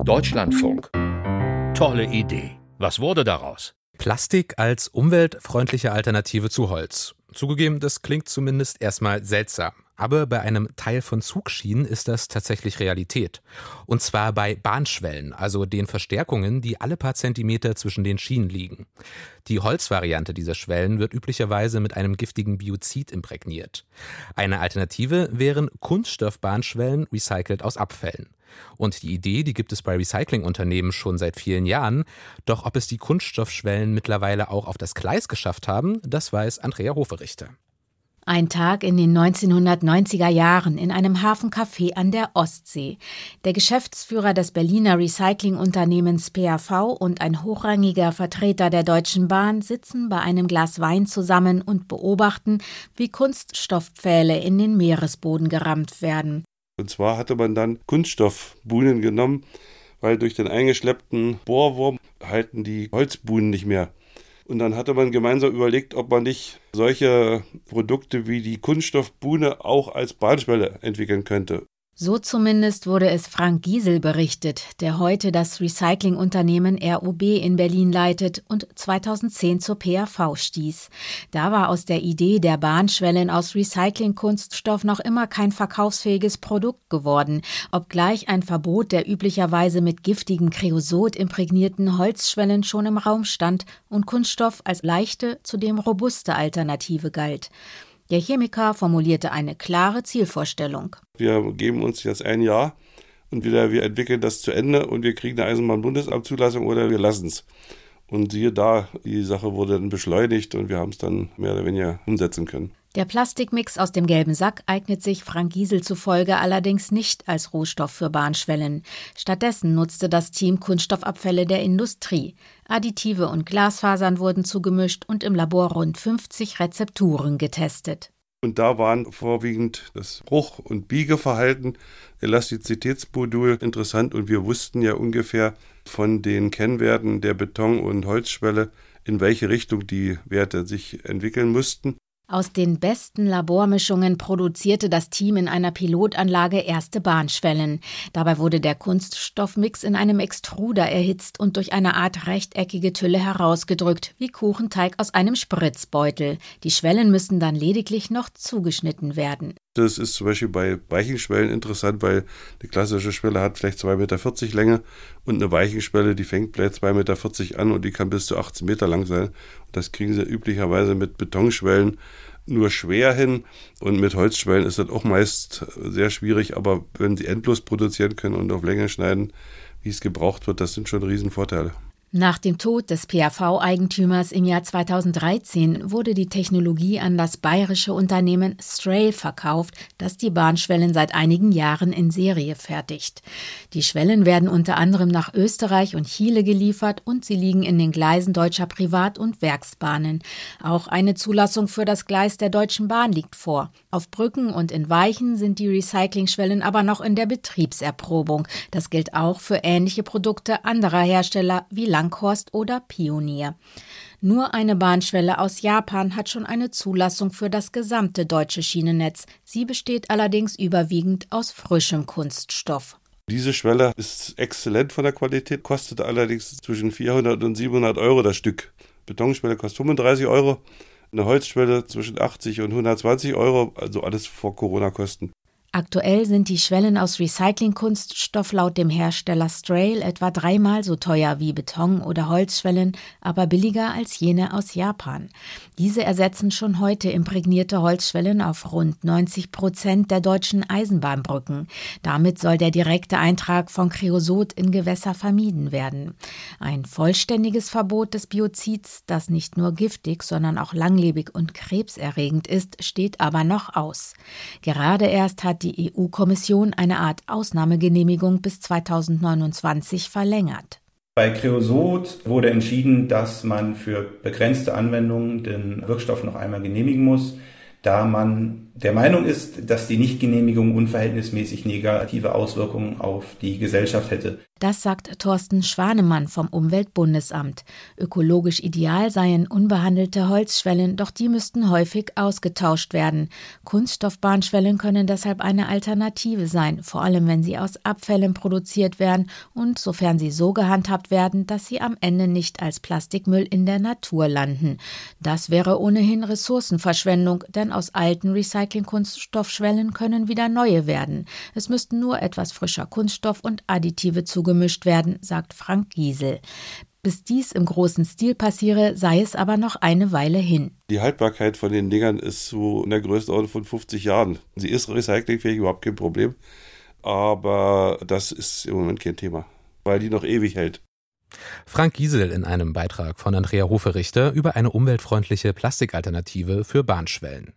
Deutschlandfunk. Tolle Idee. Was wurde daraus? Plastik als umweltfreundliche Alternative zu Holz. Zugegeben, das klingt zumindest erstmal seltsam. Aber bei einem Teil von Zugschienen ist das tatsächlich Realität. Und zwar bei Bahnschwellen, also den Verstärkungen, die alle paar Zentimeter zwischen den Schienen liegen. Die Holzvariante dieser Schwellen wird üblicherweise mit einem giftigen Biozid imprägniert. Eine Alternative wären Kunststoffbahnschwellen recycelt aus Abfällen. Und die Idee, die gibt es bei Recyclingunternehmen schon seit vielen Jahren. Doch ob es die Kunststoffschwellen mittlerweile auch auf das Gleis geschafft haben, das weiß Andrea Hoferichter. Ein Tag in den 1990er Jahren in einem Hafencafé an der Ostsee. Der Geschäftsführer des Berliner Recyclingunternehmens PAV und ein hochrangiger Vertreter der Deutschen Bahn sitzen bei einem Glas Wein zusammen und beobachten, wie Kunststoffpfähle in den Meeresboden gerammt werden. Und zwar hatte man dann Kunststoffbuhnen genommen, weil durch den eingeschleppten Bohrwurm halten die Holzbuhnen nicht mehr. Und dann hatte man gemeinsam überlegt, ob man nicht solche Produkte wie die Kunststoffbuhne auch als Bahnschwelle entwickeln könnte. So zumindest wurde es Frank Giesel berichtet, der heute das Recyclingunternehmen ROB in Berlin leitet und 2010 zur PAV stieß. Da war aus der Idee der Bahnschwellen aus Recyclingkunststoff noch immer kein verkaufsfähiges Produkt geworden, obgleich ein Verbot der üblicherweise mit giftigem Kreosot imprägnierten Holzschwellen schon im Raum stand und Kunststoff als leichte, zudem robuste Alternative galt. Der Chemiker formulierte eine klare Zielvorstellung. Wir geben uns jetzt ein Jahr und wieder, wir entwickeln das zu Ende und wir kriegen eine Eisenbahnbundesamtzulassung oder wir lassen es. Und siehe da, die Sache wurde dann beschleunigt und wir haben es dann mehr oder weniger umsetzen können. Der Plastikmix aus dem gelben Sack eignet sich Frank Giesel zufolge allerdings nicht als Rohstoff für Bahnschwellen. Stattdessen nutzte das Team Kunststoffabfälle der Industrie. Additive und Glasfasern wurden zugemischt und im Labor rund 50 Rezepturen getestet. Und da waren vorwiegend das Bruch- und Biegeverhalten, Elastizitätsmodul interessant und wir wussten ja ungefähr von den Kennwerten der Beton- und Holzschwelle, in welche Richtung die Werte sich entwickeln mussten. Aus den besten Labormischungen produzierte das Team in einer Pilotanlage erste Bahnschwellen. Dabei wurde der Kunststoffmix in einem Extruder erhitzt und durch eine Art rechteckige Tülle herausgedrückt, wie Kuchenteig aus einem Spritzbeutel. Die Schwellen müssen dann lediglich noch zugeschnitten werden. Das ist zum Beispiel bei Weichenschwellen interessant, weil eine klassische Schwelle hat vielleicht 2,40 Meter Länge und eine Weichenschwelle, die fängt vielleicht 2,40 Meter an und die kann bis zu 18 Meter lang sein. Das kriegen sie üblicherweise mit Betonschwellen nur schwer hin und mit Holzschwellen ist das auch meist sehr schwierig, aber wenn sie endlos produzieren können und auf Länge schneiden, wie es gebraucht wird, das sind schon Riesenvorteile. Nach dem Tod des PAV-Eigentümers im Jahr 2013 wurde die Technologie an das bayerische Unternehmen Strail verkauft, das die Bahnschwellen seit einigen Jahren in Serie fertigt. Die Schwellen werden unter anderem nach Österreich und Chile geliefert und sie liegen in den Gleisen deutscher Privat- und Werksbahnen. Auch eine Zulassung für das Gleis der Deutschen Bahn liegt vor. Auf Brücken und in Weichen sind die Recyclingschwellen aber noch in der Betriebserprobung. Das gilt auch für ähnliche Produkte anderer Hersteller wie Langhorst oder Pionier. Nur eine Bahnschwelle aus Japan hat schon eine Zulassung für das gesamte deutsche Schienennetz. Sie besteht allerdings überwiegend aus frischem Kunststoff. Diese Schwelle ist exzellent von der Qualität, kostet allerdings zwischen 400 und 700 Euro das Stück. Betonschwelle kostet 35 Euro, eine Holzschwelle zwischen 80 und 120 Euro, also alles vor Corona-Kosten. Aktuell sind die Schwellen aus Recyclingkunststoff laut dem Hersteller Strail etwa dreimal so teuer wie Beton- oder Holzschwellen, aber billiger als jene aus Japan. Diese ersetzen schon heute imprägnierte Holzschwellen auf rund 90 Prozent der deutschen Eisenbahnbrücken. Damit soll der direkte Eintrag von Kreosot in Gewässer vermieden werden. Ein vollständiges Verbot des Biozids, das nicht nur giftig, sondern auch langlebig und krebserregend ist, steht aber noch aus. Gerade erst hat die EU-Kommission eine Art Ausnahmegenehmigung bis 2029 verlängert. Bei Creosot wurde entschieden, dass man für begrenzte Anwendungen den Wirkstoff noch einmal genehmigen muss, da man der Meinung ist, dass die Nichtgenehmigung unverhältnismäßig negative Auswirkungen auf die Gesellschaft hätte. Das sagt Thorsten Schwanemann vom Umweltbundesamt. Ökologisch ideal seien unbehandelte Holzschwellen, doch die müssten häufig ausgetauscht werden. Kunststoffbahnschwellen können deshalb eine Alternative sein, vor allem wenn sie aus Abfällen produziert werden und sofern sie so gehandhabt werden, dass sie am Ende nicht als Plastikmüll in der Natur landen. Das wäre ohnehin Ressourcenverschwendung, denn aus alten Recycling-Kunststoffschwellen können wieder neue werden. Es müssten nur etwas frischer Kunststoff und Additive zugefügt gemischt werden, sagt Frank Giesel. Bis dies im großen Stil passiere, sei es aber noch eine Weile hin. Die Haltbarkeit von den Dingern ist so in der Größenordnung von 50 Jahren. Sie ist recyclingfähig, überhaupt kein Problem. Aber das ist im Moment kein Thema, weil die noch ewig hält. Frank Giesel in einem Beitrag von Andrea Hoferichter über eine umweltfreundliche Plastikalternative für Bahnschwellen.